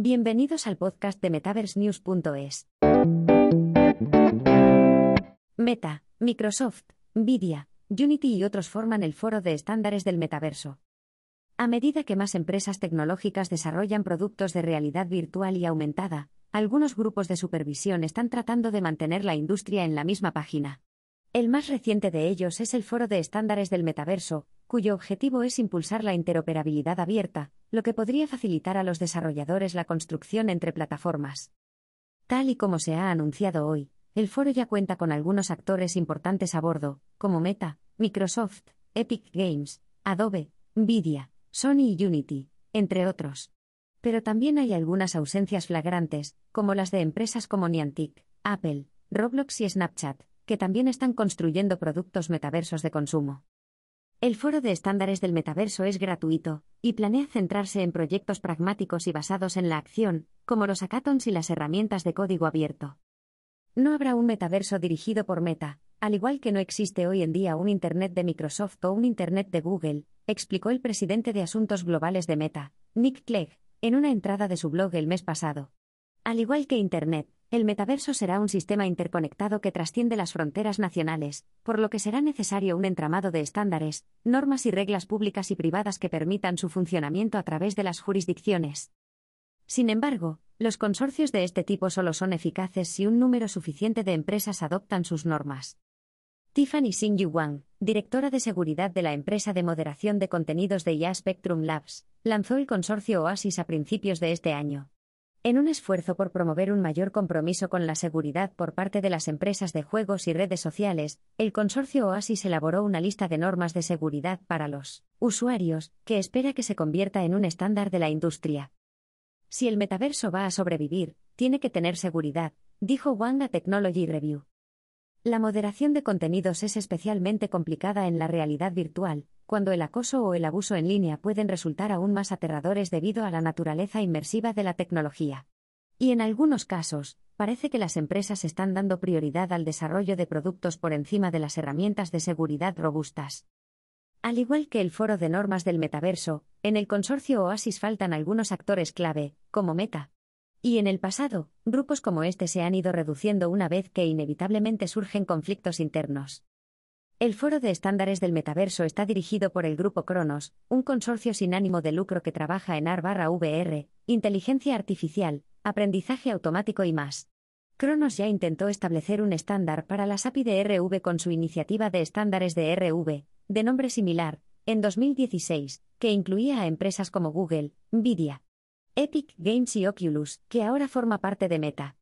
Bienvenidos al podcast de MetaverseNews.es. Meta, Microsoft, Nvidia, Unity y otros forman el foro de estándares del metaverso. A medida que más empresas tecnológicas desarrollan productos de realidad virtual y aumentada, algunos grupos de supervisión están tratando de mantener la industria en la misma página. El más reciente de ellos es el Foro de Estándares del Metaverso, cuyo objetivo es impulsar la interoperabilidad abierta, lo que podría facilitar a los desarrolladores la construcción entre plataformas. Tal y como se ha anunciado hoy, el foro ya cuenta con algunos actores importantes a bordo, como Meta, Microsoft, Epic Games, Adobe, Nvidia, Sony y Unity, entre otros. Pero también hay algunas ausencias flagrantes, como las de empresas como Niantic, Apple, Roblox y Snapchat, que también están construyendo productos metaversos de consumo. El foro de estándares del metaverso es gratuito, y planea centrarse en proyectos pragmáticos y basados en la acción, como los hackathons y las herramientas de código abierto. No habrá un metaverso dirigido por Meta, al igual que no existe hoy en día un Internet de Microsoft o un Internet de Google, explicó el presidente de Asuntos Globales de Meta, Nick Clegg, en una entrada de su blog el mes pasado. Al igual que Internet, el metaverso será un sistema interconectado que trasciende las fronteras nacionales, por lo que será necesario un entramado de estándares, normas y reglas públicas y privadas que permitan su funcionamiento a través de las jurisdicciones. Sin embargo, los consorcios de este tipo solo son eficaces si un número suficiente de empresas adoptan sus normas. Tiffany Sing Wang, directora de seguridad de la empresa de moderación de contenidos de IA Spectrum Labs, lanzó el consorcio Oasis a principios de este año. En un esfuerzo por promover un mayor compromiso con la seguridad por parte de las empresas de juegos y redes sociales, el consorcio Oasis elaboró una lista de normas de seguridad para los usuarios, que espera que se convierta en un estándar de la industria. Si el metaverso va a sobrevivir, tiene que tener seguridad, dijo Wang a Technology Review. La moderación de contenidos es especialmente complicada en la realidad virtual, cuando el acoso o el abuso en línea pueden resultar aún más aterradores debido a la naturaleza inmersiva de la tecnología. Y en algunos casos, parece que las empresas están dando prioridad al desarrollo de productos por encima de las herramientas de seguridad robustas. Al igual que el foro de normas del metaverso, en el consorcio Oasis faltan algunos actores clave, como Meta. Y en el pasado, grupos como este se han ido reduciendo una vez que inevitablemente surgen conflictos internos. El Foro de Estándares del Metaverso está dirigido por el Grupo Cronos, un consorcio sin ánimo de lucro que trabaja en AR/VR, inteligencia artificial, aprendizaje automático y más. Cronos ya intentó establecer un estándar para las API de RV con su iniciativa de estándares de RV, de nombre similar, en 2016, que incluía a empresas como Google, Nvidia, Epic Games y Oculus, que ahora forma parte de Meta.